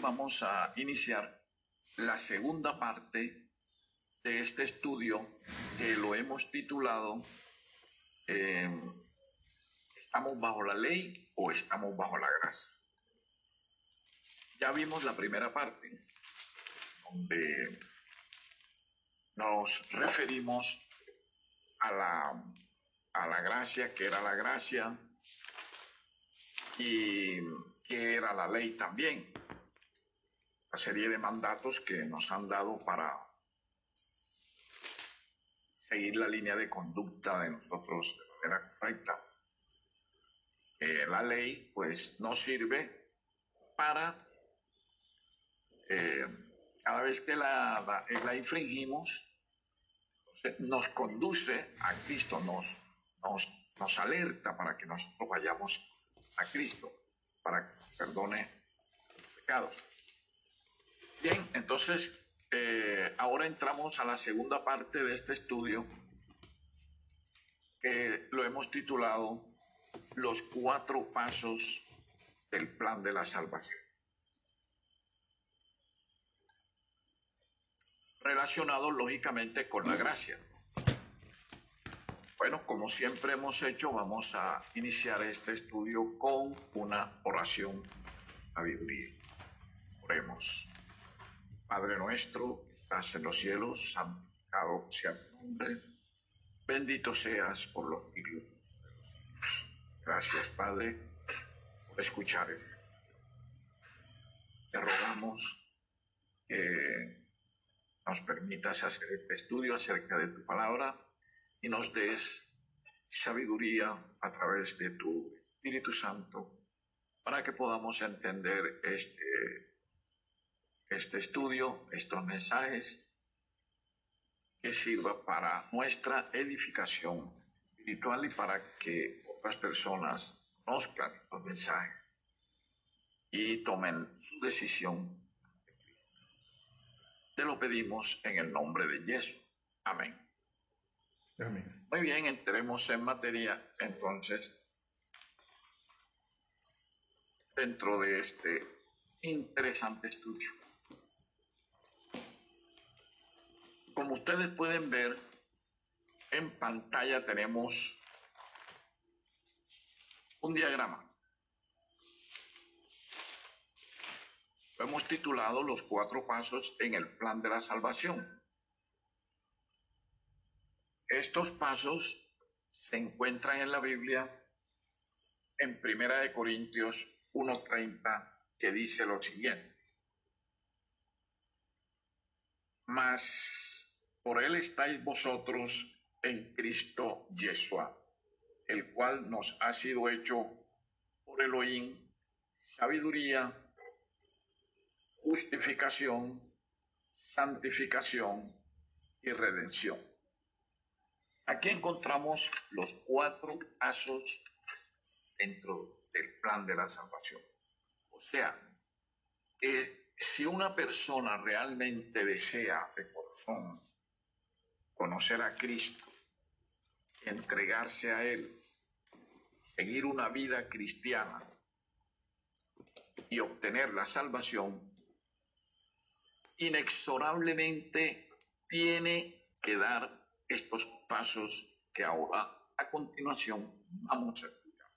vamos a iniciar la segunda parte de este estudio que lo hemos titulado em, ¿Estamos bajo la ley o estamos bajo la gracia? Ya vimos la primera parte, donde nos referimos a la, a la gracia, que era la gracia, y que era la ley también. La serie de mandatos que nos han dado para seguir la línea de conducta de nosotros de manera correcta. la ley pues nos sirve para eh, cada vez que la, la, infringimos, nos conduce a Cristo, nos, nos, nos alerta para que nosotros vayamos a Cristo para que nos perdone los pecados. Bien, entonces eh, ahora entramos a la segunda parte de este estudio que lo hemos titulado Los cuatro pasos del plan de la salvación. Relacionado lógicamente con la gracia. Bueno, como siempre hemos hecho, vamos a iniciar este estudio con una oración sabiduría. Oremos. Padre nuestro, estás en los cielos, santificado sea tu nombre. Bendito seas por los siglos de los siglos. Gracias, Padre, por escuchar. Te rogamos que nos permitas hacer este estudio acerca de tu palabra y nos des sabiduría a través de tu Espíritu Santo para que podamos entender este, este estudio, estos mensajes, que sirva para nuestra edificación espiritual y para que otras personas conozcan los mensajes y tomen su decisión. Te lo pedimos en el nombre de Jesús. Amén. Muy bien, entremos en materia entonces dentro de este interesante estudio. Como ustedes pueden ver, en pantalla tenemos un diagrama. Lo hemos titulado Los cuatro pasos en el plan de la salvación. Estos pasos se encuentran en la Biblia en Primera de Corintios 1:30 que dice lo siguiente: Mas por él estáis vosotros en Cristo Yeshua, el cual nos ha sido hecho por Elohim sabiduría, justificación, santificación y redención. Aquí encontramos los cuatro pasos dentro del plan de la salvación. O sea, que si una persona realmente desea de corazón conocer a Cristo, entregarse a Él, seguir una vida cristiana y obtener la salvación, inexorablemente tiene que dar estos pasos que ahora a continuación vamos a explicar.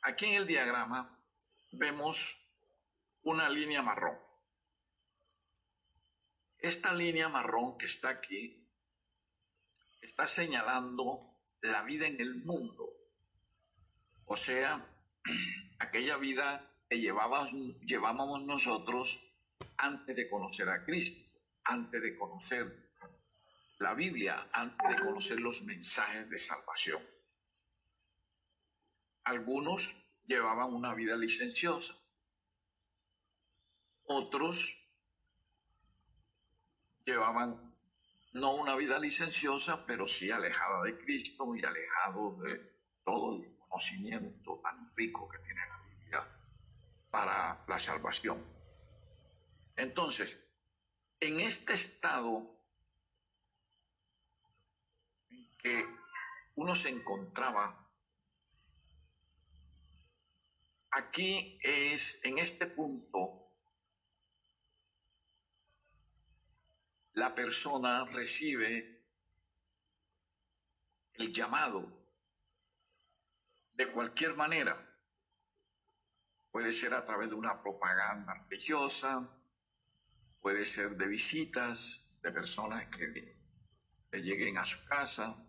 Aquí en el diagrama vemos una línea marrón. Esta línea marrón que está aquí está señalando la vida en el mundo. O sea, aquella vida que llevábamos, nosotros antes de conocer a Cristo, antes de conocer la Biblia, antes de conocer los mensajes de salvación. Algunos llevaban una vida licenciosa, otros llevaban no una vida licenciosa, pero sí alejada de Cristo y alejado de todo el conocimiento tan rico que tiene la Biblia para la salvación. Entonces, en este estado en que uno se encontraba, aquí es, en este punto, la persona recibe el llamado de cualquier manera. Puede ser a través de una propaganda religiosa, puede ser de visitas de personas que le lleguen a su casa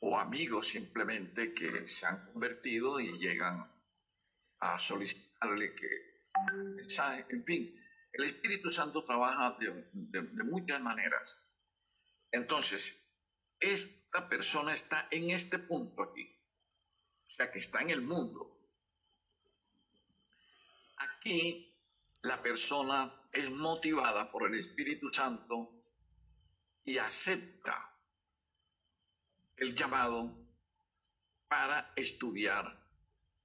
o amigos simplemente que se han convertido y llegan a solicitarle que mensaje, en fin, el Espíritu Santo trabaja de, muchas maneras. Entonces, esta persona está en este punto aquí, o sea que está en el mundo. Aquí la persona es motivada por el Espíritu Santo y acepta el llamado para estudiar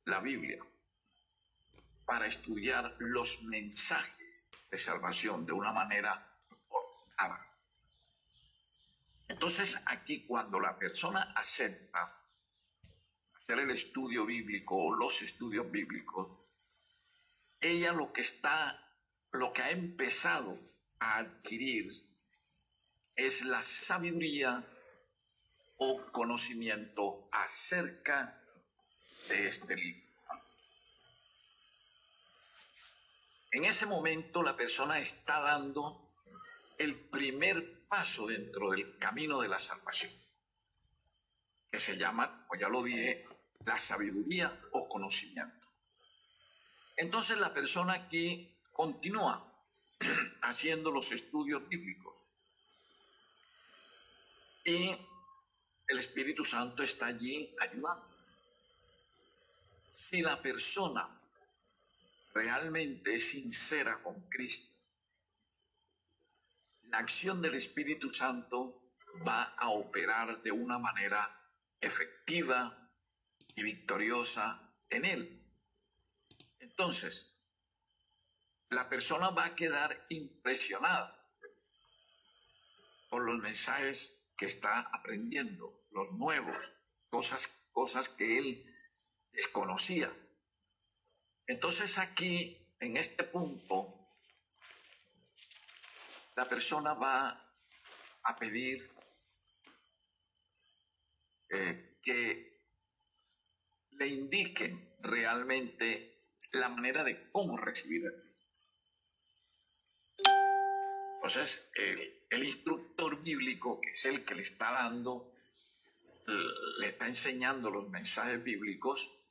la Biblia, para estudiar los mensajes de salvación de una manera ordenada. Entonces aquí cuando la persona acepta hacer el estudio bíblico o los estudios bíblicos, ella lo que está, lo que ha empezado a adquirir es la sabiduría o conocimiento acerca de este libro. En ese momento la persona está dando el primer paso dentro del camino de la salvación, que se llama, como ya lo dije, la sabiduría o conocimiento. Entonces la persona aquí continúa haciendo los estudios bíblicos y el Espíritu Santo está allí ayudando. Si la persona realmente es sincera con Cristo, la acción del Espíritu Santo va a operar de una manera efectiva y victoriosa en él. Entonces, la persona va a quedar impresionada por los mensajes que está aprendiendo, los nuevos, cosas, cosas que él desconocía. Entonces aquí, en este punto, la persona va a pedir eh, que le indiquen realmente la manera de cómo recibir el Entonces, el instructor bíblico, que es el que le está dando, le está enseñando los mensajes bíblicos,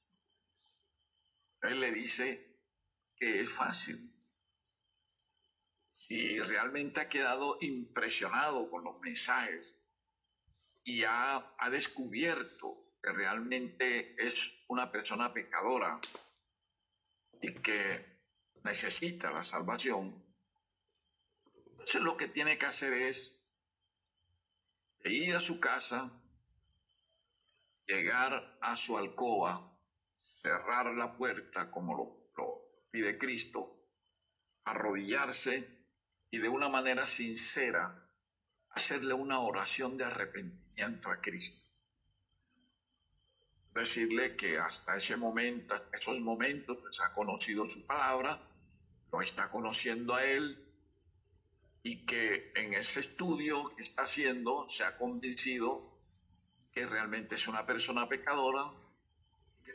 él le dice que es fácil. Si realmente ha quedado impresionado con los mensajes y ha, ha descubierto que realmente es una persona pecadora y que necesita la salvación, entonces lo que tiene que hacer es ir a su casa, llegar a su alcoba, cerrar la puerta como lo, pide Cristo, arrodillarse y de una manera sincera hacerle una oración de arrepentimiento a Cristo. Decirle que hasta ese momento, esos momentos, pues ha conocido su palabra, lo está conociendo a Él y que en ese estudio que está haciendo se ha convencido que realmente es una persona pecadora,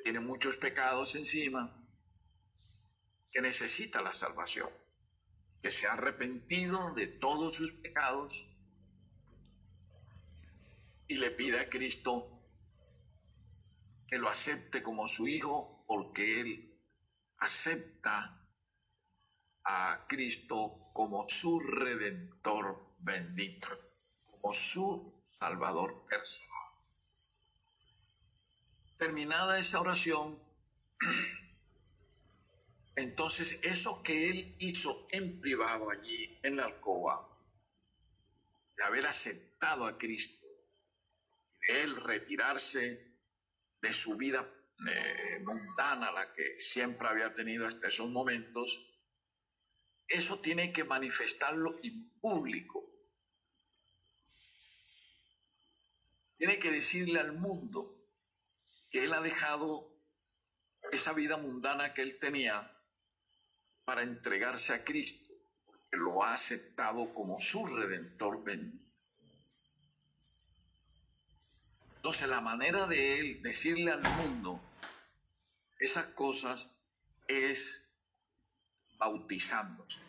tiene muchos pecados encima, que necesita la salvación, que se ha arrepentido de todos sus pecados y le pide a Cristo que lo acepte como su hijo porque él acepta a Cristo como su redentor bendito, como su salvador personal. Terminada esa oración, entonces eso que él hizo en privado allí en la alcoba, de haber aceptado a Cristo, de él retirarse de su vida eh, mundana, la que siempre había tenido hasta esos momentos, eso tiene que manifestarlo en público. Tiene que decirle al mundo que él ha dejado esa vida mundana que él tenía para entregarse a Cristo, porque lo ha aceptado como su redentor bendito. Entonces la manera de él decirle al mundo esas cosas es bautizándose.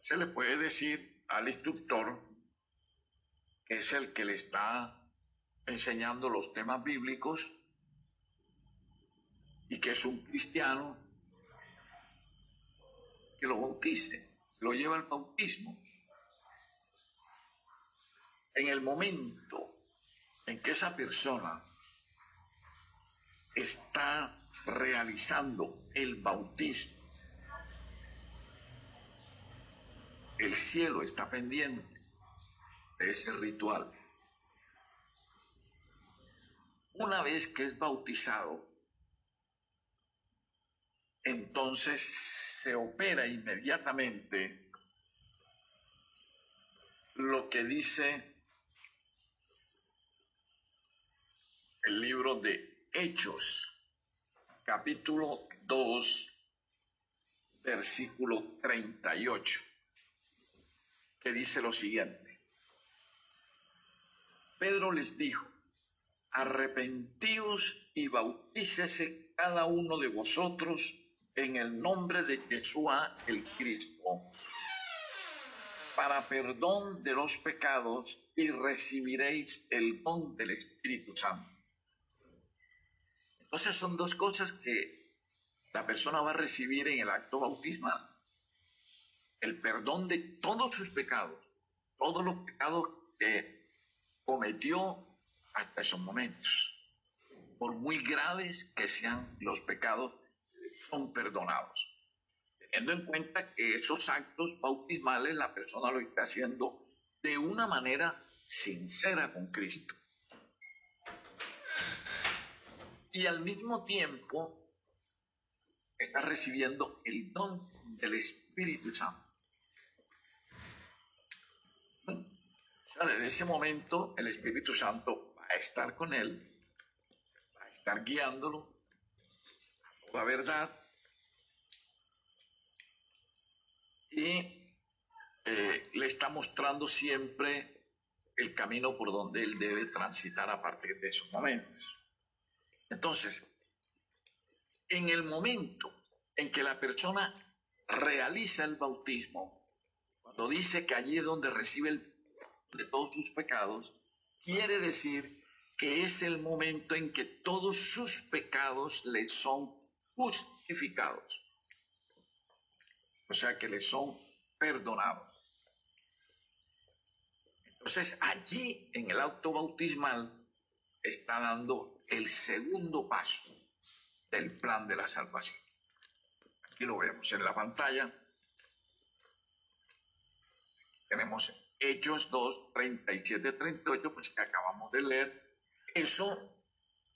Se le puede decir al instructor, que es el que le está enseñando los temas bíblicos y que es un cristiano, que lo bautice, lo lleva al bautismo. En el momento en que esa persona está realizando el bautismo, el cielo está pendiente de ese ritual. Una vez que es bautizado, entonces se opera inmediatamente lo que dice el libro de Hechos, capítulo 2, versículo 38, que dice lo siguiente. Pedro les dijo, arrepentíos y bautícese cada uno de vosotros en el nombre de Yeshua el Cristo, para perdón de los pecados y recibiréis el don del Espíritu Santo. Entonces son dos cosas que la persona va a recibir en el acto bautismal. El perdón de todos sus pecados, todos los pecados que cometió hasta esos momentos. Por muy graves que sean los pecados, son perdonados. Teniendo en cuenta que esos actos bautismales la persona lo está haciendo de una manera sincera con Cristo. Y al mismo tiempo está recibiendo el don del Espíritu Santo. O sea, desde ese momento el Espíritu Santo a estar con Él, a estar guiándolo a la verdad. Y eh, le está mostrando siempre el camino por donde Él debe transitar a partir de esos momentos. Entonces, en el momento en que la persona realiza el bautismo, cuando dice que allí es donde recibe el, de todos sus pecados, quiere decir que es el momento en que todos sus pecados le son justificados. O sea que le son perdonados. Entonces allí en el auto bautismal está dando el segundo paso del plan de la salvación. Aquí lo vemos en la pantalla. tenemos Hechos 2, 37, 38, pues que acabamos de leer eso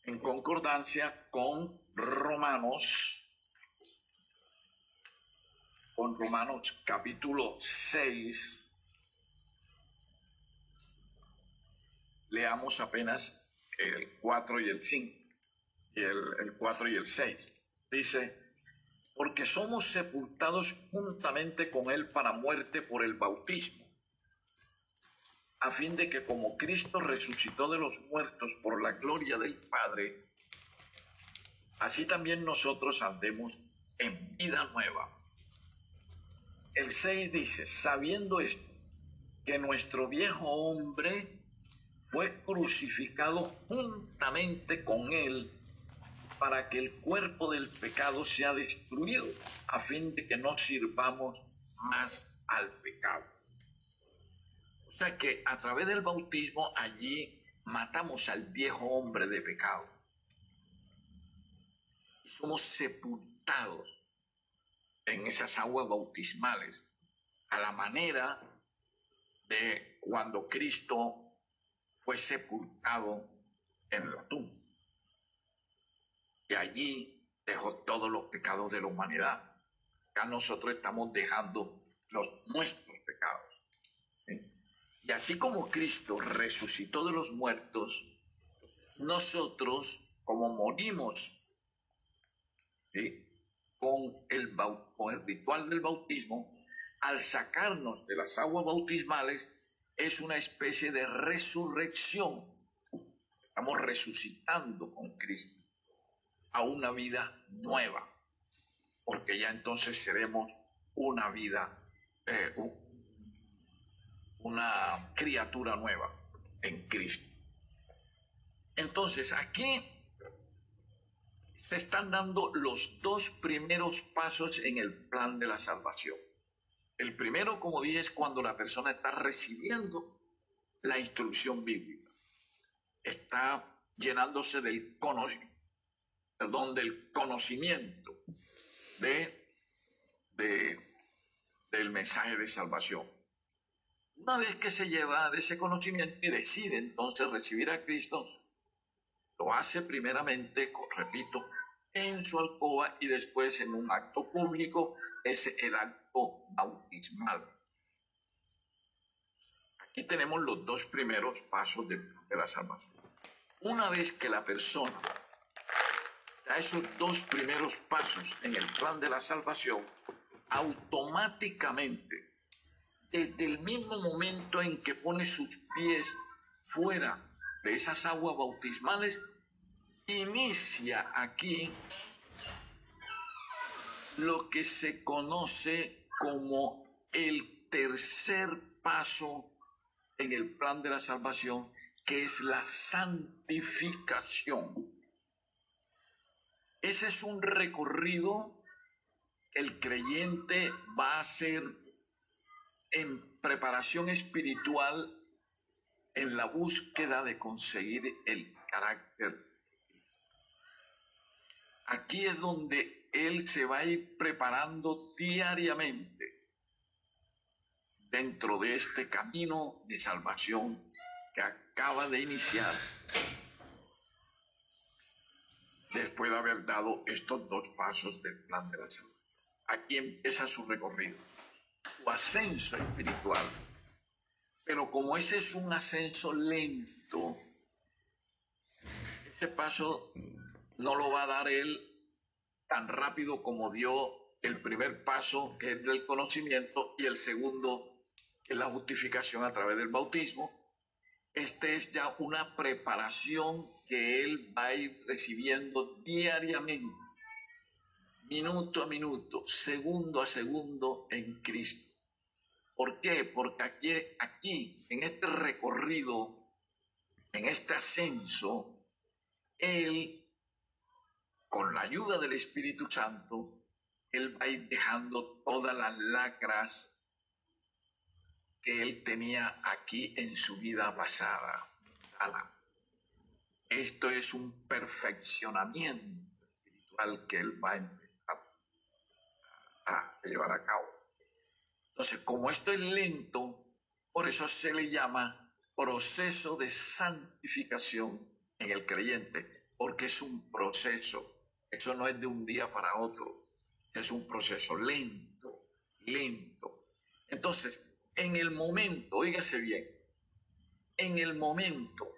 en concordancia con Romanos, con Romanos capítulo 6. Leamos apenas el 4 y el 5, el, el 4 y el 6. Dice, porque somos sepultados juntamente con Él para muerte por el bautismo a fin de que como Cristo resucitó de los muertos por la gloria del Padre, así también nosotros andemos en vida nueva. El 6 dice, sabiendo esto, que nuestro viejo hombre fue crucificado juntamente con él para que el cuerpo del pecado sea destruido, a fin de que no sirvamos más al pecado. Sea que a través del bautismo allí matamos al viejo hombre de pecado. Y somos sepultados en esas aguas bautismales, a la manera de cuando Cristo fue sepultado en la tumba. Y allí dejó todos los pecados de la humanidad. Acá nosotros estamos dejando los nuestros pecados. Y así como Cristo resucitó de los muertos, nosotros, como morimos con, el, con el ritual del bautismo, al sacarnos de las aguas bautismales, es una especie de resurrección. Estamos resucitando con Cristo a una vida nueva, porque ya entonces seremos una vida, eh, una criatura nueva en Cristo. Entonces aquí se están dando los dos primeros pasos en el plan de la salvación. El primero, como dije, es cuando la persona está recibiendo la instrucción bíblica. Está llenándose del conocimiento, perdón, del conocimiento de, del mensaje de salvación. Una vez que se lleva de ese conocimiento y decide entonces recibir a Cristo, lo hace primeramente, repito, en su alcoba y después en un acto público, es el acto bautismal. Aquí tenemos los dos primeros pasos de, de la salvación. Una vez que la persona da esos dos primeros pasos en el plan de la salvación, automáticamente, desde el mismo momento en que pone sus pies fuera de esas aguas bautismales, inicia aquí lo que se conoce como el tercer paso en el plan de la salvación, que es la santificación. Ese es un recorrido que el creyente va a hacer en preparación espiritual en la búsqueda de conseguir el carácter. Aquí es donde él se va a ir preparando diariamente dentro de este camino de salvación que acaba de iniciar después de haber dado estos dos pasos del plan de la salud. Aquí empieza su recorrido, su ascenso espiritual. Pero como ese es un ascenso lento, ese paso no lo va a dar él tan rápido como dio el primer paso, que es del conocimiento, y el segundo, que es la justificación a través del bautismo. Este es ya una preparación que él va a ir recibiendo diariamente, minuto a minuto, segundo a segundo en Cristo. ¿Por qué? Porque aquí, aquí en este recorrido, en este ascenso, Él con la ayuda del Espíritu Santo, Él va a ir dejando todas las lacras que Él tenía aquí en su vida pasada. Esto es un perfeccionamiento espiritual que Él va a empezar llevar a cabo. Entonces, como esto es lento, por eso se le llama proceso de santificación en el creyente, porque es un proceso eso no es de un día para otro. Es un proceso lento, lento. Entonces, en el momento, oígase bien, en el momento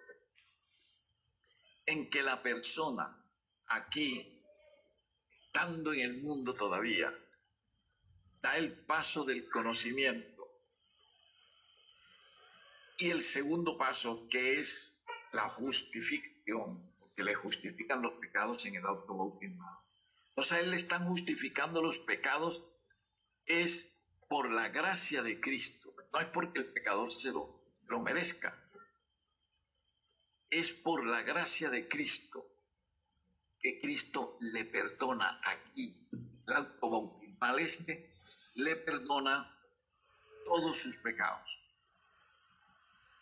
en que la persona aquí, estando en el mundo todavía, da el paso del conocimiento, y el segundo paso, que es la justificación, que le justifican los pecados en el autobautismo. Entonces a él le están justificando los pecados es por la gracia de Cristo, no es porque el pecador se lo, lo merezca. es por la gracia de Cristo que Cristo le perdona aquí. El acto bautismal este le perdona todos sus pecados.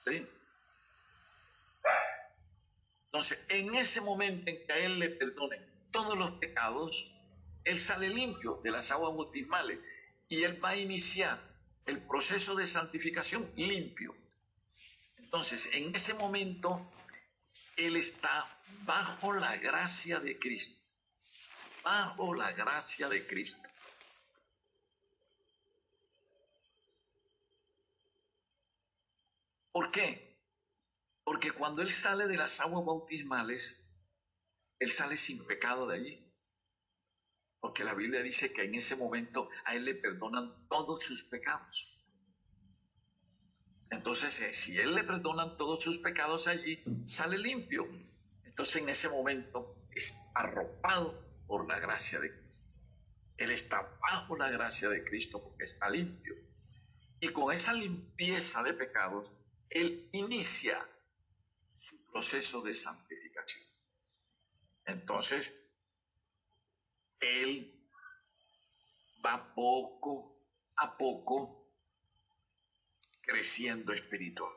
¿Sí? Entonces, en ese momento en que a él le perdonen todos los pecados, él sale limpio de las aguas bautismales y él va a iniciar el proceso de santificación limpio. Entonces, en ese momento, él está bajo la gracia de Cristo. Bajo la gracia de Cristo. ¿Por qué? Porque cuando él sale de las aguas bautismales, él sale sin pecado de allí. Porque la Biblia dice que en ese momento a él le perdonan todos sus pecados. Entonces, eh, si él le perdonan todos sus pecados allí, sale limpio. Entonces, en ese momento es arropado por la gracia de Cristo. Él está bajo la gracia de Cristo porque está limpio. Y con esa limpieza de pecados, él inicia su proceso de santificación. Entonces, él va poco a poco creciendo espiritual.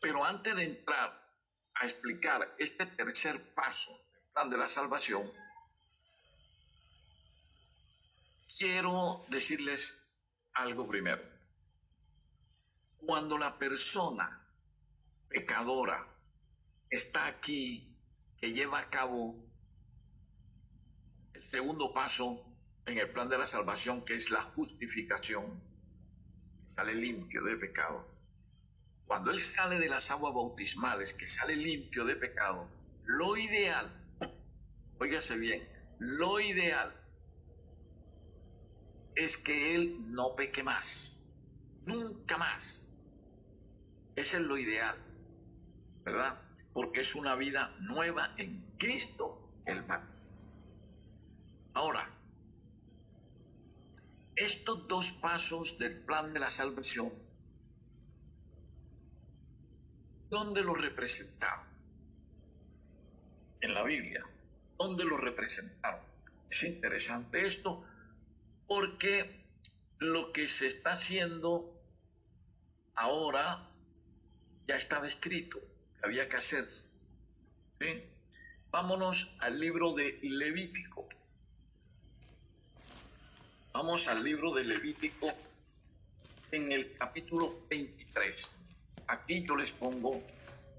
Pero antes de entrar a explicar este tercer paso del plan de la salvación, quiero decirles algo primero. Cuando la persona pecadora está aquí, que lleva a cabo el segundo paso en el plan de la salvación, que es la justificación, sale limpio de pecado. Cuando él sale de las aguas bautismales, que sale limpio de pecado, lo ideal, óigase bien, lo ideal es que él no peque más, nunca más. Ese es lo ideal, ¿verdad? Porque es una vida nueva en Cristo el Padre. Ahora, estos dos pasos del plan de la salvación, ¿dónde los representaron? En la Biblia. ¿Dónde los representaron? Es interesante esto porque lo que se está haciendo ahora ya estaba escrito, había que hacerse. ¿sí? Vámonos al libro de Levítico. Vamos al libro de Levítico en el capítulo 23. Aquí yo les pongo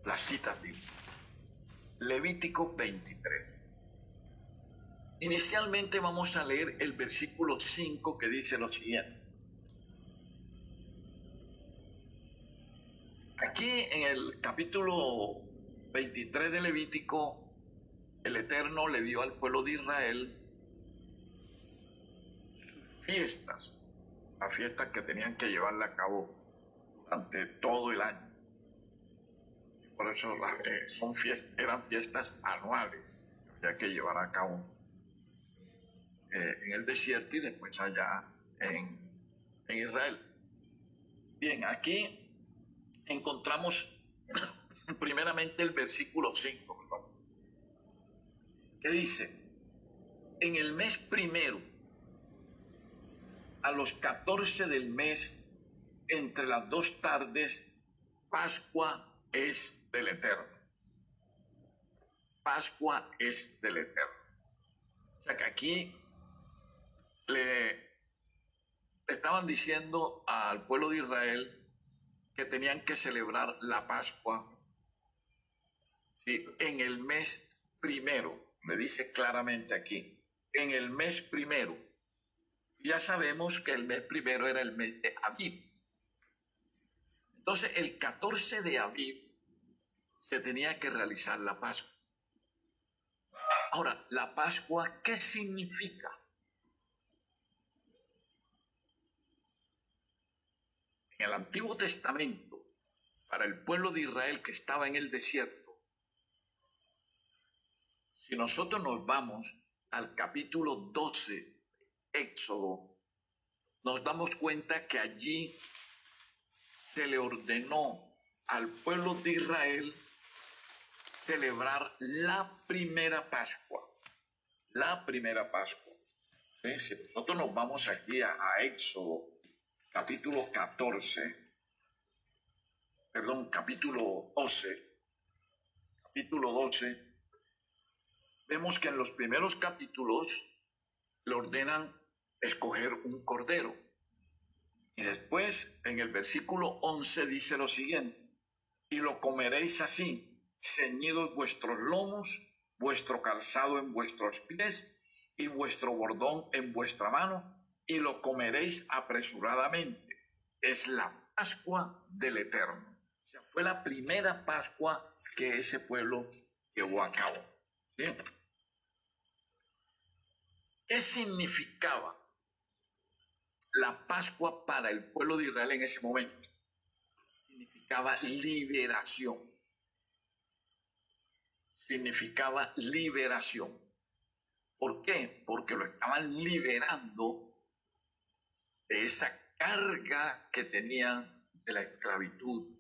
las citas bíblicas. Levítico 23. Inicialmente vamos a leer el versículo 5 que dice lo siguiente. Aquí en el capítulo 23 de Levítico, el Eterno le dio al pueblo de Israel fiestas, las fiestas que tenían que llevarle a cabo durante todo el año. Por eso eh, son fiestas, eran fiestas anuales que había que llevar a cabo eh, en el desierto y después allá en, en Israel. Bien, aquí encontramos primeramente el versículo 5, que dice, en el mes primero, a los 14 del mes, entre las dos tardes, Pascua es del Eterno. Pascua es del Eterno. O sea que aquí le, estaban diciendo al pueblo de Israel que tenían que celebrar la Pascua en el mes primero, me dice claramente aquí, en el mes primero ya sabemos que el mes primero era el mes de Aviv. Entonces, el 14 de Aviv se tenía que realizar la Pascua. Ahora, la Pascua, ¿qué significa? En el Antiguo Testamento, para el pueblo de Israel que estaba en el desierto, si nosotros nos vamos al capítulo 12 Éxodo, nos damos cuenta que allí se le ordenó al pueblo de Israel celebrar la primera Pascua. La primera Pascua. Si nosotros nos vamos aquí a, a Éxodo, capítulo 14, perdón, capítulo 12, capítulo 12, vemos que en los primeros capítulos le ordenan escoger un cordero. Y después, en el versículo 11, dice lo siguiente, y lo comeréis así, ceñidos vuestros lomos, vuestro calzado en vuestros pies y vuestro bordón en vuestra mano, y lo comeréis apresuradamente. Es la Pascua del Eterno. O sea, fue la primera Pascua que ese pueblo llevó a cabo. ¿Qué significaba la Pascua para el pueblo de Israel en ese momento? Significaba liberación. Significaba liberación. ¿Por qué? Porque lo estaban liberando de esa carga que tenían de la esclavitud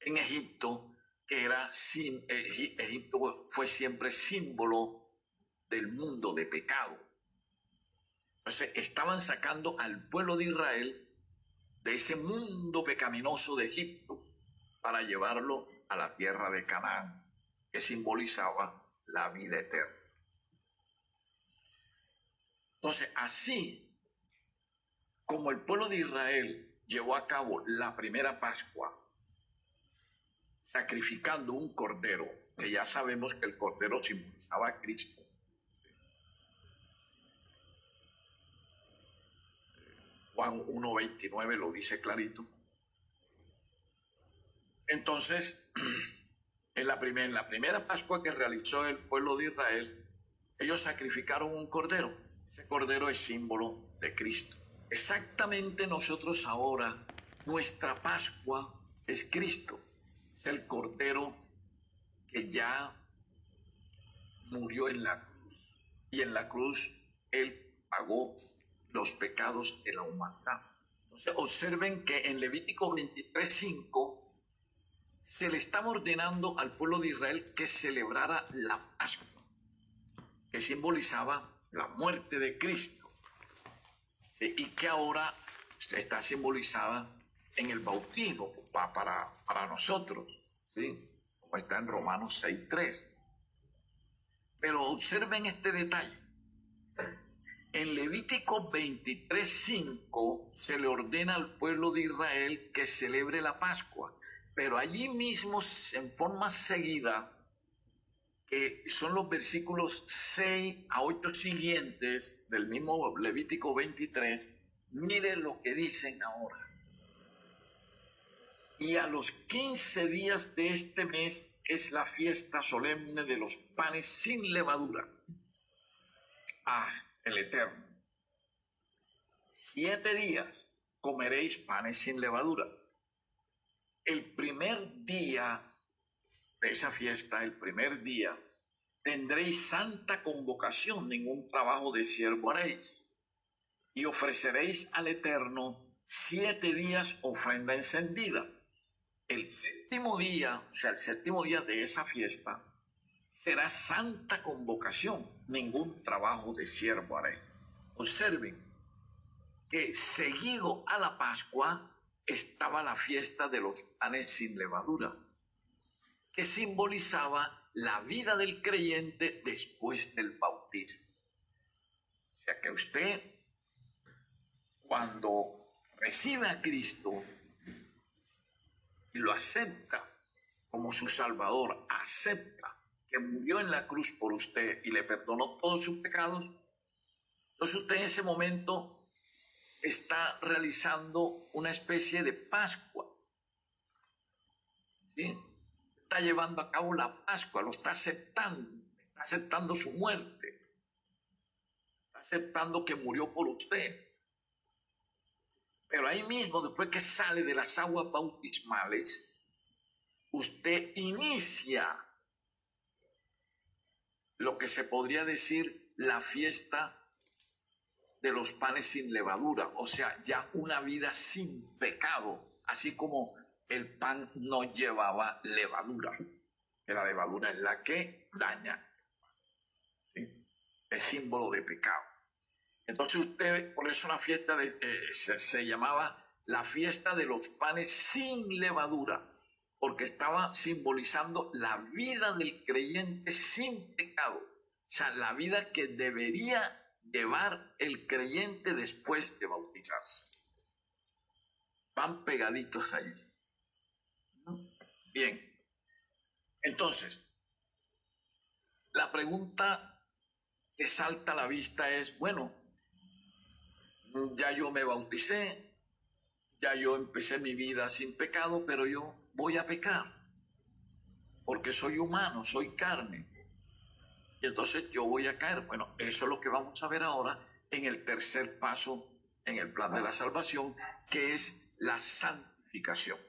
en Egipto, que era sin, Egipto fue siempre símbolo del mundo de pecado. Entonces estaban sacando al pueblo de Israel de ese mundo pecaminoso de Egipto para llevarlo a la tierra de Canaán, que simbolizaba la vida eterna. Entonces, así como el pueblo de Israel llevó a cabo la primera Pascua, sacrificando un cordero, que ya sabemos que el cordero simbolizaba a Cristo, Juan 1.29 lo dice clarito. Entonces, en la, en la primera Pascua que realizó el pueblo de Israel, ellos sacrificaron un cordero. Ese cordero es símbolo de Cristo. Exactamente nosotros ahora, nuestra Pascua es Cristo. Es el cordero que ya murió en la cruz. Y en la cruz Él pagó los pecados de la humanidad. Entonces, observen que en Levítico 23:5 se le estaba ordenando al pueblo de Israel que celebrara la Pascua, que simbolizaba la muerte de Cristo y que ahora está simbolizada en el bautismo para, para nosotros, ¿sí? como está en Romanos 6:3. Pero observen este detalle. En Levítico 23:5 se le ordena al pueblo de Israel que celebre la Pascua, pero allí mismo, en forma seguida, que son los versículos 6 a 8 siguientes del mismo Levítico 23, mire lo que dicen ahora. Y a los 15 días de este mes es la fiesta solemne de los panes sin levadura. Ah, el Eterno. Siete días comeréis panes sin levadura. El primer día de esa fiesta, el primer día, tendréis santa convocación, ningún trabajo de siervo haréis. Y ofreceréis al Eterno siete días ofrenda encendida. El séptimo día, o sea, el séptimo día de esa fiesta, será santa convocación, ningún trabajo de siervo haréis. Observen que seguido a la Pascua estaba la fiesta de los panes sin levadura, que simbolizaba la vida del creyente después del bautismo. O sea que usted, cuando recibe a Cristo y lo acepta como su Salvador, acepta que murió en la cruz por usted y le perdonó todos sus pecados, entonces usted en ese momento está realizando una especie de Pascua. ¿Sí? Está llevando a cabo la Pascua, lo está aceptando, está aceptando su muerte, está aceptando que murió por usted. Pero ahí mismo, después que sale de las aguas bautismales, usted inicia lo que se podría decir la fiesta de los panes sin levadura, o sea, ya una vida sin pecado, así como el pan no llevaba levadura, que la levadura es la que daña. Es símbolo de pecado. Entonces usted, por eso la fiesta de, eh, se, llamaba la fiesta de los panes sin levadura, porque estaba simbolizando la vida del creyente sin pecado, o sea, la vida que debería llevar el creyente después de bautizarse. Van pegaditos allí. Bien. Entonces, la pregunta que salta a la vista es, bueno, ya yo me bauticé, ya yo empecé mi vida sin pecado, pero yo voy a pecar, porque soy humano, soy carne. Y entonces yo voy a caer. Bueno, eso es lo que vamos a ver ahora en el tercer paso en el plan de la salvación, que es la santificación.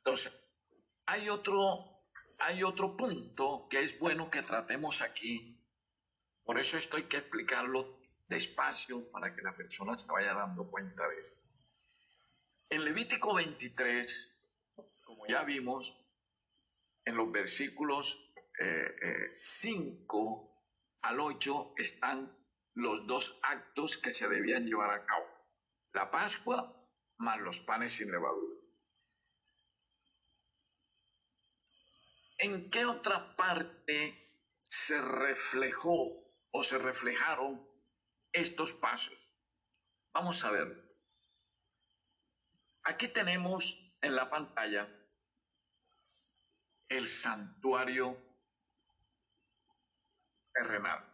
Entonces, hay otro, hay otro punto que es bueno que tratemos aquí. Por eso esto hay que explicarlo despacio para que la persona se vaya dando cuenta de eso. En Levítico 23, como ya vimos, en los versículos 5 eh, eh, al 8 están los dos actos que se debían llevar a cabo. La Pascua más los panes sin levadura. ¿En qué otra parte se reflejó o se reflejaron estos pasos? Vamos a ver. Aquí tenemos en la pantalla el santuario terrenal,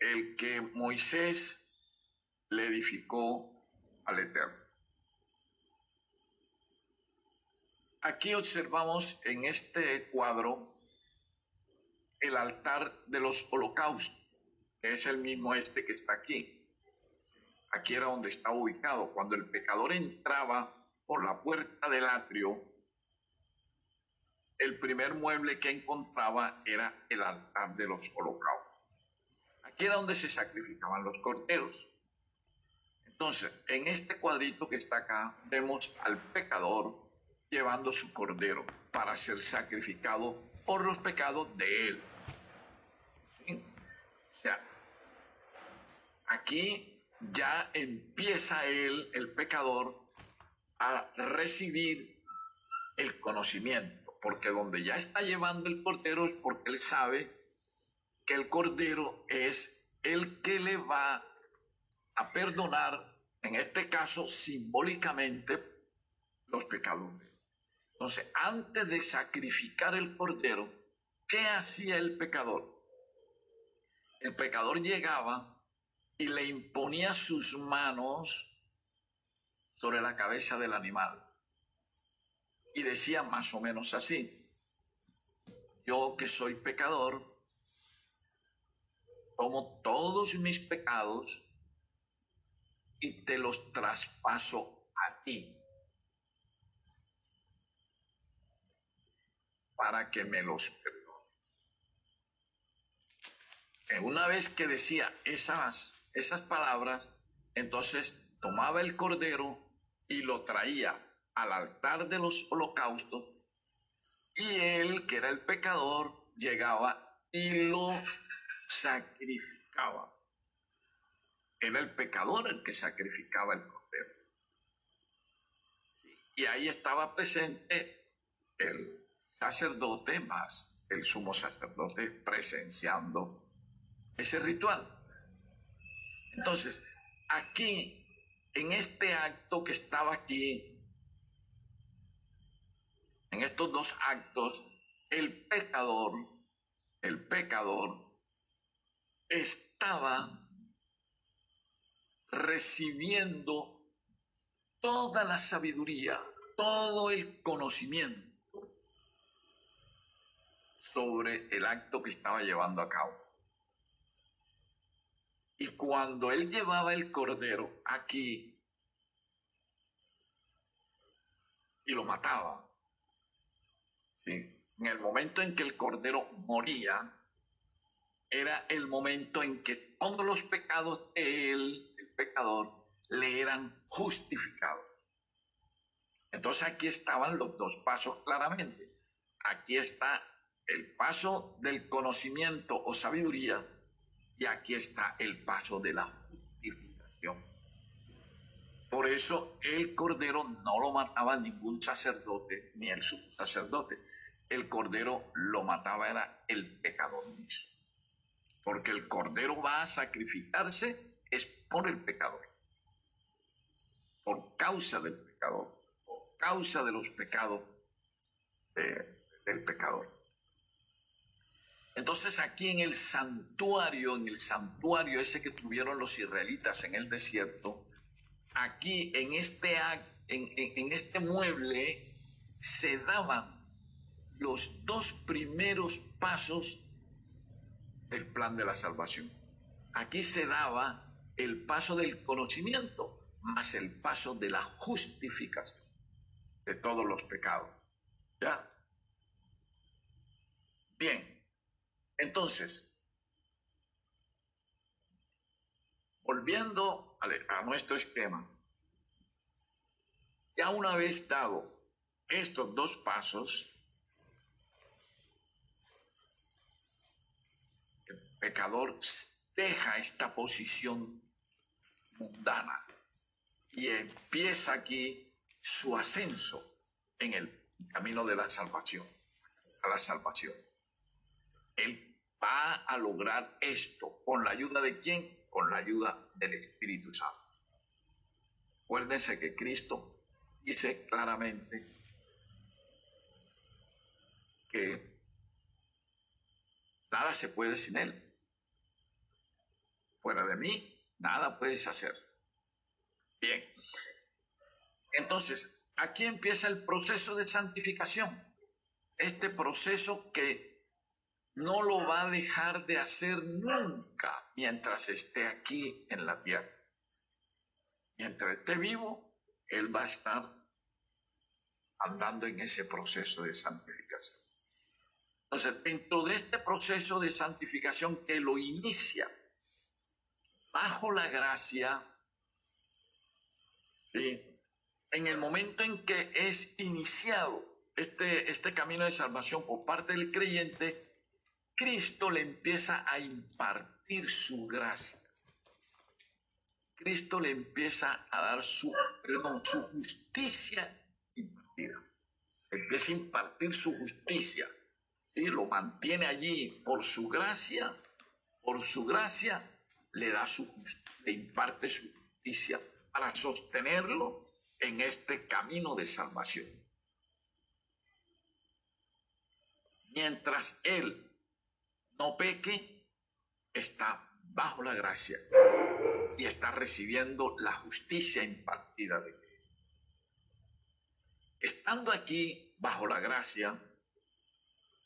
el que Moisés le edificó al Eterno. Aquí observamos en este cuadro el altar de los holocaustos, que es el mismo este que está aquí. Aquí era donde estaba ubicado. Cuando el pecador entraba por la puerta del atrio, el primer mueble que encontraba era el altar de los holocaustos. Aquí era donde se sacrificaban los corderos. Entonces, en este cuadrito que está acá, vemos al pecador llevando su cordero para ser sacrificado por los pecados de él. O sea, aquí ya empieza él, el pecador, a recibir el conocimiento, porque donde ya está llevando el cordero es porque él sabe que el cordero es el que le va a perdonar, en este caso simbólicamente, los pecados entonces, antes de sacrificar el cordero, ¿qué hacía el pecador? El pecador llegaba y le imponía sus manos sobre la cabeza del animal. Y decía más o menos así, yo que soy pecador, tomo todos mis pecados y te los traspaso a ti. Para que me los perdone. Una vez que decía esas, esas palabras, entonces tomaba el cordero y lo traía al altar de los holocaustos y él, que era el pecador, llegaba y lo sacrificaba. Era el pecador el que sacrificaba el cordero. Y ahí estaba presente el sacerdote más el sumo sacerdote presenciando ese ritual. Entonces, aquí, en este acto que estaba aquí, en estos dos actos, el pecador, el pecador, estaba recibiendo toda la sabiduría, todo el conocimiento sobre el acto que estaba llevando a cabo. Y cuando él llevaba el cordero aquí y lo mataba, en el momento en que el cordero moría, era el momento en que todos los pecados de él, el pecador, le eran justificados. Entonces aquí estaban los dos pasos claramente. Aquí está el paso del conocimiento o sabiduría y aquí está el paso de la justificación. Por eso el cordero no lo mataba ningún sacerdote ni el sacerdote. El cordero lo mataba era el pecador mismo. Porque el cordero va a sacrificarse es por el pecador. Por causa del pecador. Por causa de los pecados del pecador. Entonces aquí en el santuario, en el santuario ese que tuvieron los israelitas en el desierto, aquí en este, en, este mueble se daban los dos primeros pasos del plan de la salvación. Aquí se daba el paso del conocimiento más el paso de la justificación de todos los pecados. ¿Ya? Bien, entonces, volviendo a nuestro esquema, ya una vez dado estos dos pasos, el pecador deja esta posición mundana y empieza aquí su ascenso en el camino de la salvación, a la salvación. Él va a lograr esto. ¿Con la ayuda de quién? Con la ayuda del Espíritu Santo. Acuérdense que Cristo dice claramente que nada se puede sin Él. Fuera de mí, nada puedes hacer. Bien. Entonces, aquí empieza el proceso de santificación. Este proceso que no lo va a dejar de hacer nunca mientras esté aquí en la tierra. Mientras esté vivo, Él va a estar andando en ese proceso de santificación. Entonces, dentro de este proceso de santificación que lo inicia bajo la gracia, en el momento en que es iniciado este, este camino de salvación por parte del creyente, Cristo le empieza a impartir su gracia. Cristo le empieza a dar su, perdón, su justicia impartida. Empieza a impartir su justicia. ¿sí? Lo mantiene allí por su gracia. Por su gracia le da su le imparte su justicia para sostenerlo en este camino de salvación. Mientras Él no peque, está bajo la gracia y está recibiendo la justicia impartida de Dios. Estando aquí bajo la gracia,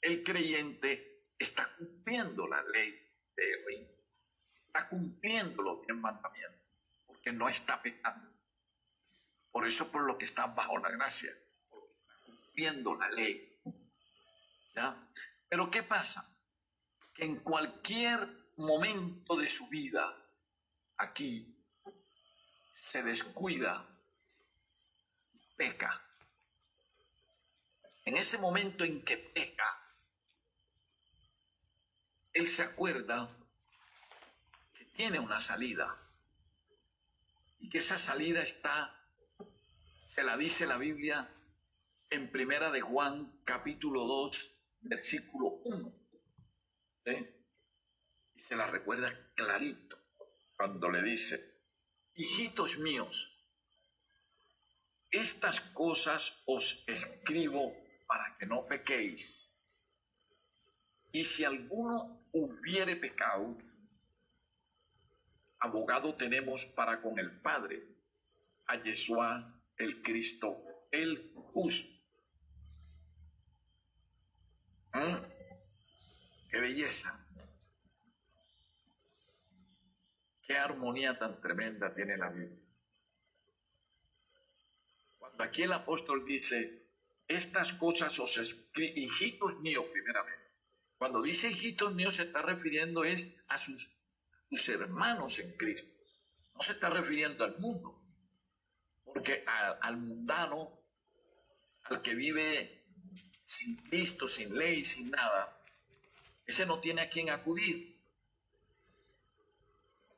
el creyente está cumpliendo la ley de reino, está cumpliendo los diez mandamientos, porque no está pecando. Por eso por lo que está bajo la gracia, está cumpliendo la ley. ¿Ya? Pero ¿qué pasa? En cualquier momento de su vida aquí se descuida, peca. En ese momento en que peca, él se acuerda que tiene una salida y que esa salida está, se la dice la Biblia en Primera de Juan capítulo 2, versículo 1 y se la recuerda clarito cuando le dice, hijitos míos, estas cosas os escribo para que no pequéis. Y si alguno hubiere pecado, abogado tenemos para con el Padre, a Yeshua el Cristo, el justo. ¿Mm? Qué belleza. Qué armonía tan tremenda tiene la Biblia. Cuando aquí el apóstol dice, estas cosas os escribo, hijitos míos primeramente. Cuando dice hijitos míos se está refiriendo es a sus, sus hermanos en Cristo. No se está refiriendo al mundo. Porque al mundano al que vive sin Cristo, sin ley, sin nada, ese no tiene a quien acudir.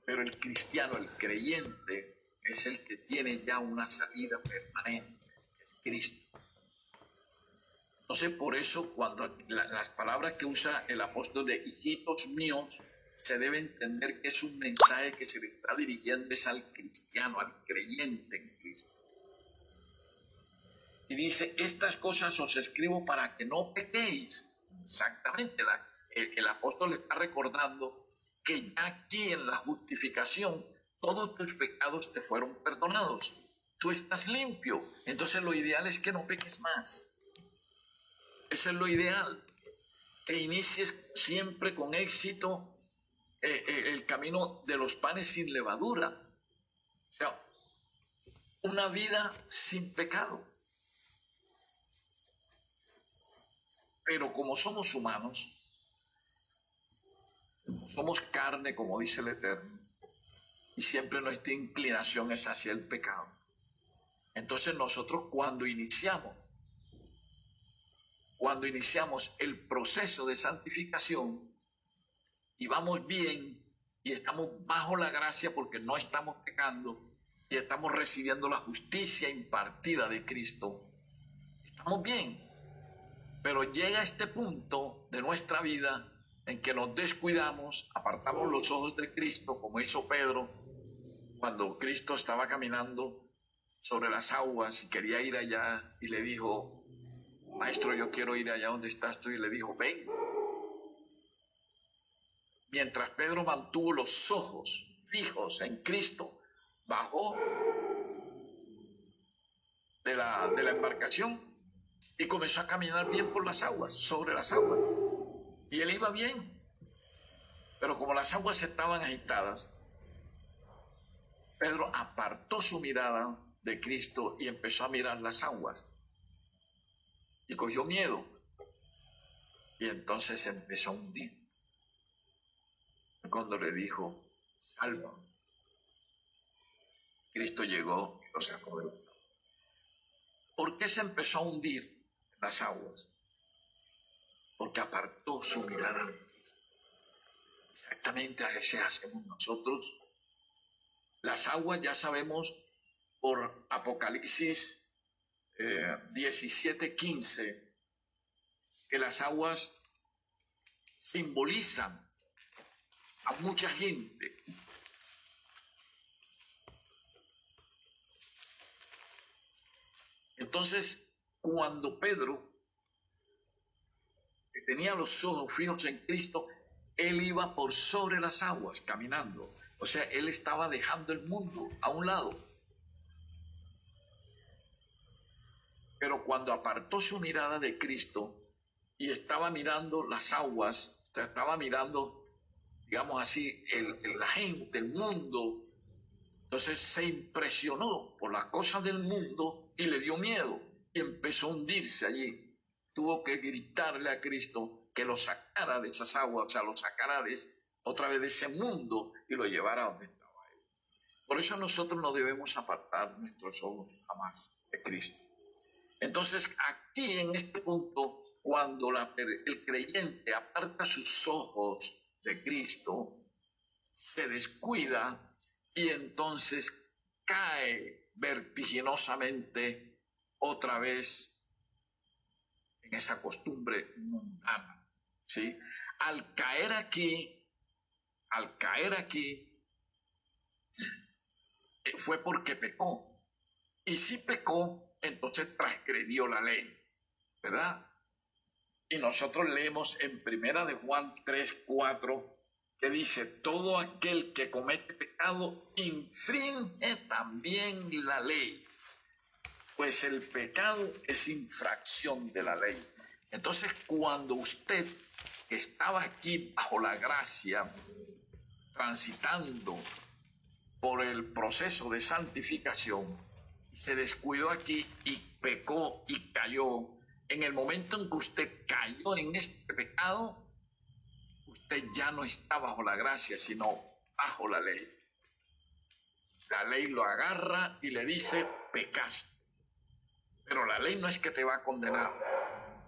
Pero el cristiano, el creyente, es el que tiene ya una salida permanente, es Cristo. Entonces, por eso, cuando las palabras que usa el apóstol de hijitos míos, se debe entender que es un mensaje que se le está dirigiendo es al cristiano, al creyente en Cristo. Y dice, estas cosas os escribo para que no pequéis. Exactamente, el, el apóstol está recordando que ya aquí en la justificación todos tus pecados te fueron perdonados. Tú estás limpio. Entonces lo ideal es que no peques más. Eso es lo ideal. Que inicies siempre con éxito eh, eh, el camino de los panes sin levadura. O sea, una vida sin pecado. Pero como somos humanos, somos carne, como dice el Eterno, y siempre nuestra inclinación es hacia el pecado. Entonces nosotros cuando iniciamos, cuando iniciamos el proceso de santificación, y vamos bien y estamos bajo la gracia porque no estamos pecando y estamos recibiendo la justicia impartida de Cristo, estamos bien. Pero llega este punto de nuestra vida en que nos descuidamos, apartamos los ojos de Cristo, como hizo Pedro cuando Cristo estaba caminando sobre las aguas y quería ir allá y le dijo, Maestro, yo quiero ir allá donde estás tú. Y le dijo, ven, Mientras Pedro mantuvo los ojos fijos en Cristo, bajó de la, embarcación y comenzó a caminar bien por las aguas, sobre las aguas. Y él iba bien. Pero como las aguas estaban agitadas, Pedro apartó su mirada de Cristo y empezó a mirar las aguas. Y cogió miedo. Y entonces empezó a hundir cuando le dijo, salva. Cristo llegó y lo sacó de aguas. ¿Por qué se empezó a hundir las aguas? Porque apartó su mirada. Exactamente a ese hacemos nosotros. Las aguas ya sabemos por Apocalipsis eh, 17, 15, que las aguas simbolizan a mucha gente. Entonces, cuando Pedro tenía los ojos fijos en Cristo, él iba por sobre las aguas caminando. O sea, él estaba dejando el mundo a un lado. Pero cuando apartó su mirada de Cristo y estaba mirando las aguas, estaba mirando digamos así, el, la gente, el mundo. Entonces se impresionó por las cosas del mundo y le dio miedo y empezó a hundirse allí. Tuvo que gritarle a Cristo que lo sacara de esas aguas, o sea, lo sacara de, otra vez de ese mundo y lo llevara a donde estaba él. Por eso nosotros no debemos apartar nuestros ojos jamás de Cristo. Entonces, aquí en este punto, cuando el creyente aparta sus ojos de Cristo, se descuida y entonces cae vertiginosamente otra vez esa costumbre mundana. ¿sí? Al caer aquí, al caer aquí, eh, fue porque pecó. Y si pecó, entonces transgredió la ley, ¿verdad? Y nosotros leemos en Primera de Juan 3, 4, que dice, todo aquel que comete pecado infringe también la ley, pues el pecado es infracción de la ley. Entonces, cuando usted estaba aquí bajo la gracia, transitando por el proceso de santificación, se descuidó aquí y pecó y cayó, en el momento en que usted cayó en este pecado, usted ya no está bajo la gracia, sino bajo la ley. La ley lo agarra y le dice, pecaste. Pero la ley no es que te va a condenar.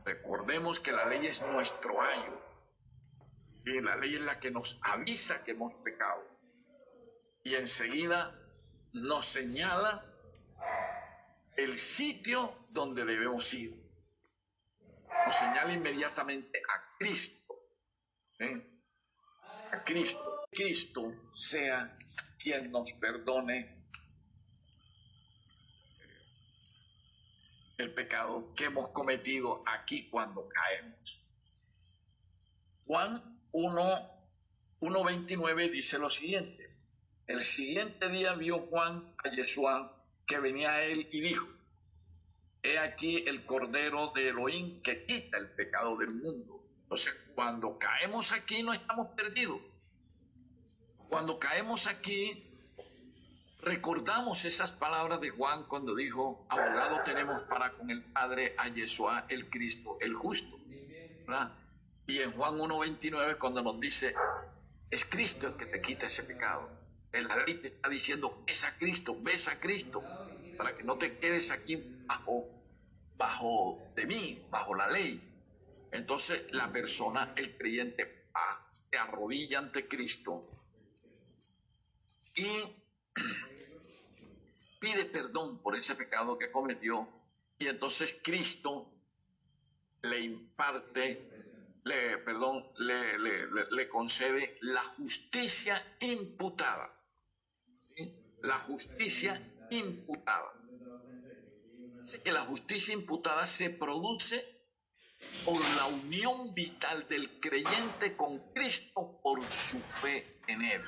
Recordemos que la ley es nuestro ayo. Y la ley es la que nos avisa que hemos pecado. Y enseguida nos señala el sitio donde debemos ir. Nos señala inmediatamente a Cristo. A Cristo. Cristo sea quien nos perdone el pecado que hemos cometido aquí cuando caemos. Juan 1, 1.29 dice lo siguiente. El siguiente día vio Juan a Yeshua que venía a él y dijo, he aquí el Cordero de Elohim que quita el pecado del mundo. Entonces, cuando caemos aquí no estamos perdidos. Cuando caemos aquí, recordamos esas palabras de Juan cuando dijo, abogado tenemos para con el Padre a Yeshua el Cristo, el justo. Y en Juan 1.29 cuando nos dice, es Cristo el que te quita ese pecado. El ley te está diciendo, es a Cristo, ves a Cristo, para que no te quedes aquí bajo, bajo de mí, bajo la ley. Entonces la persona, el creyente, se arrodilla ante Cristo y pide perdón por ese pecado que cometió y entonces Cristo le imparte, le, perdón, le, le, concede la justicia imputada. La justicia imputada. Que la justicia imputada se produce por la unión vital del creyente con Cristo por su fe en Él.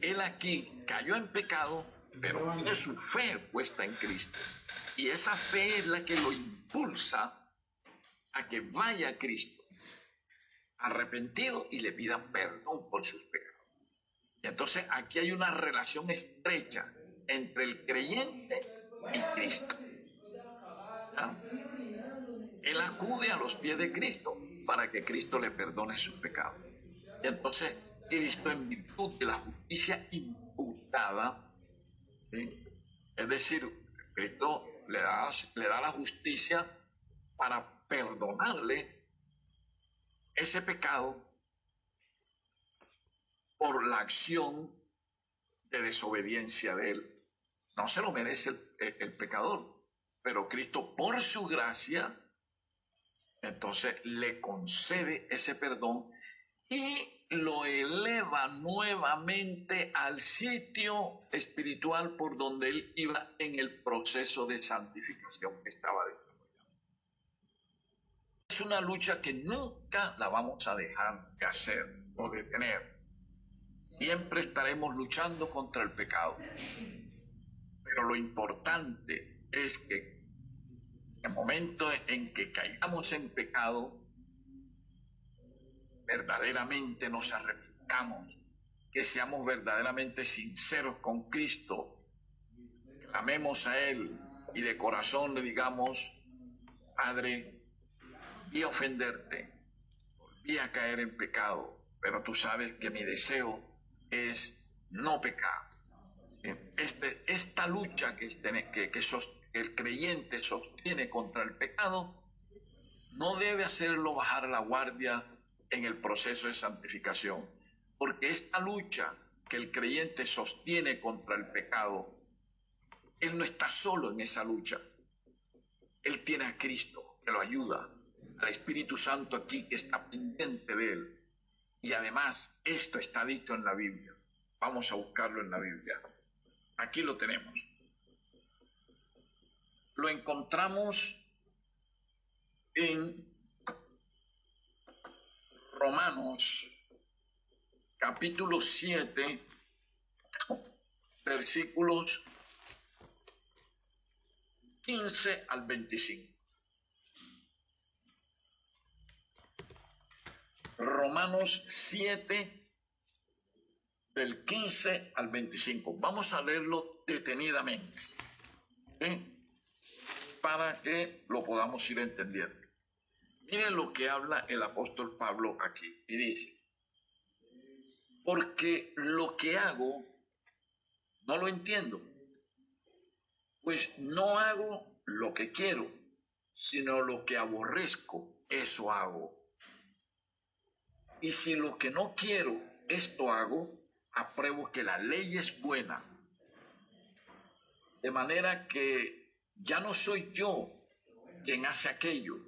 Él aquí cayó en pecado, pero tiene su fe puesta en Cristo. Y esa fe es la que lo impulsa a que vaya a Cristo arrepentido y le pida perdón por sus pecados. Y entonces aquí hay una relación estrecha entre el creyente y Cristo. Él acude a los pies de Cristo para que Cristo le perdone sus pecados. Y entonces Cristo en virtud de la justicia imputada, es decir, Cristo le da, le da la justicia para perdonarle ese pecado por la acción de desobediencia de él. No se lo merece el, el, pecador, pero Cristo por su gracia, entonces le concede ese perdón y lo eleva nuevamente al sitio espiritual por donde él iba en el proceso de santificación que estaba desarrollando. Es una lucha que nunca la vamos a dejar de hacer o de tener. Siempre estaremos luchando contra el pecado. Pero lo importante es que en el momento en que caigamos en pecado, verdaderamente nos arrepintamos, que seamos verdaderamente sinceros con Cristo, clamemos a Él y de corazón le digamos, Padre, y ofenderte, volví a caer en pecado, pero tú sabes que mi deseo es no pecar. Este, esta lucha que, este, el creyente sostiene contra el pecado no debe hacerlo bajar la guardia en el proceso de santificación. Porque esta lucha que el creyente sostiene contra el pecado, él no está solo en esa lucha. Él tiene a Cristo que lo ayuda, al Espíritu Santo aquí que está pendiente de él. Y además, esto está dicho en la Biblia. Vamos a buscarlo en la Biblia. Aquí lo tenemos. Lo encontramos en Romanos capítulo 7, versículos 15 al 25. Romanos 7, del 15 al 25. Vamos a leerlo detenidamente, para que lo podamos ir entendiendo. Miren lo que habla el apóstol Pablo aquí y dice, porque lo que hago no lo entiendo, pues no hago lo que quiero, sino lo que aborrezco, eso hago. Y si lo que no quiero, esto hago, apruebo que la ley es buena. De manera que ya no soy yo quien hace aquello,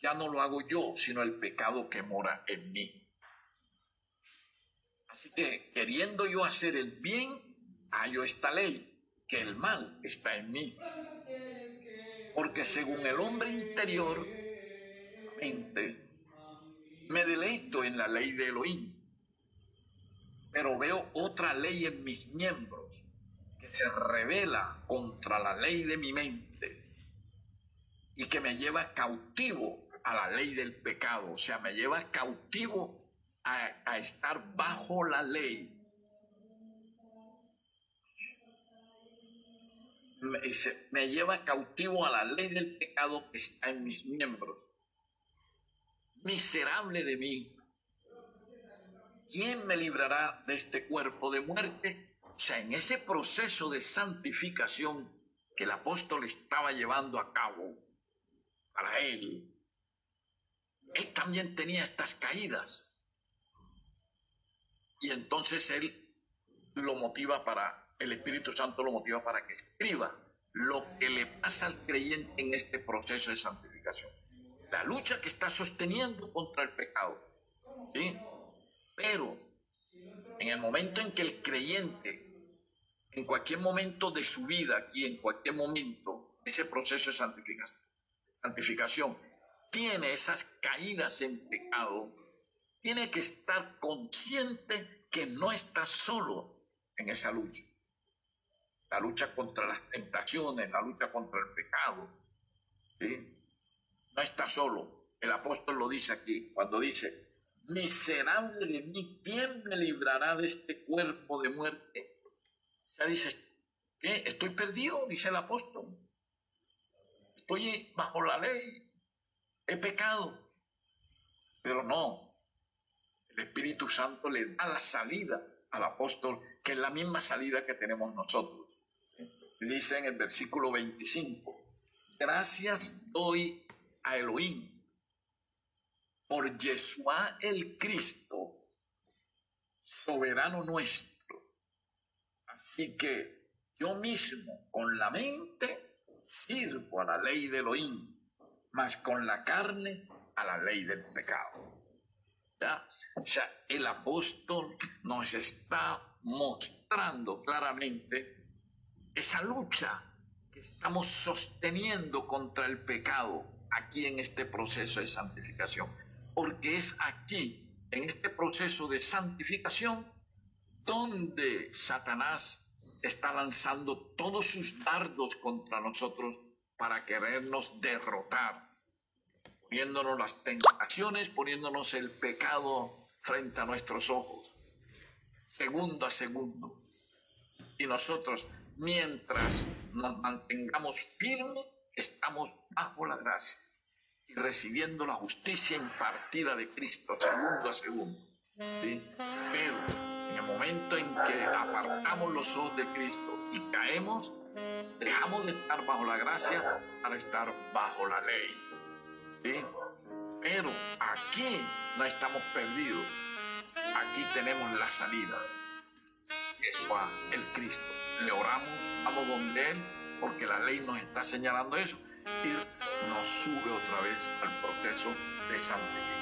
ya no lo hago yo, sino el pecado que mora en mí. Así que queriendo yo hacer el bien, hallo esta ley, que el mal está en mí. Porque según el hombre interior, me deleito en la ley de Elohim, pero veo otra ley en mis miembros que se revela contra la ley de mi mente y que me lleva cautivo a la ley del pecado, o sea, me lleva cautivo a, estar bajo la ley. Me, me lleva cautivo a la ley del pecado que está en mis miembros. Miserable de mí, ¿quién me librará de este cuerpo de muerte? O sea, en ese proceso de santificación que el apóstol estaba llevando a cabo para él, él también tenía estas caídas. Y entonces él lo motiva para, el Espíritu Santo lo motiva para que escriba lo que le pasa al creyente en este proceso de santificación. La lucha que está sosteniendo contra el pecado. ¿sí? Pero en el momento en que el creyente, en cualquier momento de su vida, aquí, en cualquier momento, ese proceso de santificación, santificación tiene esas caídas en pecado, tiene que estar consciente que no está solo en esa lucha. La lucha contra las tentaciones, la lucha contra el pecado. ¿sí? No está solo. El apóstol lo dice aquí, cuando dice, miserable de mí, ¿quién me librará de este cuerpo de muerte? O sea, dice, ¿qué? Estoy perdido, dice el apóstol. Estoy bajo la ley, he pecado. Pero no, el Espíritu Santo le da la salida al apóstol, que es la misma salida que tenemos nosotros. Dice en el versículo 25, gracias doy a Elohim por Yeshua el Cristo, soberano nuestro. Así que yo mismo con la mente sirvo a la ley de Elohim, mas con la carne a la ley del pecado. ¿Ya? O sea, el apóstol nos está mostrando claramente esa lucha que estamos sosteniendo contra el pecado aquí en este proceso de santificación porque es aquí, en este proceso de santificación, donde Satanás está lanzando todos sus dardos contra nosotros para querernos derrotar, poniéndonos las tentaciones, poniéndonos el pecado frente a nuestros ojos, segundo a segundo. Y nosotros, mientras nos mantengamos firmes, estamos bajo la gracia y recibiendo la justicia impartida de Cristo segundo a segundo. Pero en el momento en que apartamos los ojos de Cristo y caemos, dejamos de estar bajo la gracia para estar bajo la ley. Pero aquí no estamos perdidos. Aquí tenemos la salida. Jesús, el Cristo. Le oramos, vamos donde Él, porque la ley nos está señalando eso y nos sube otra vez al proceso de santificación.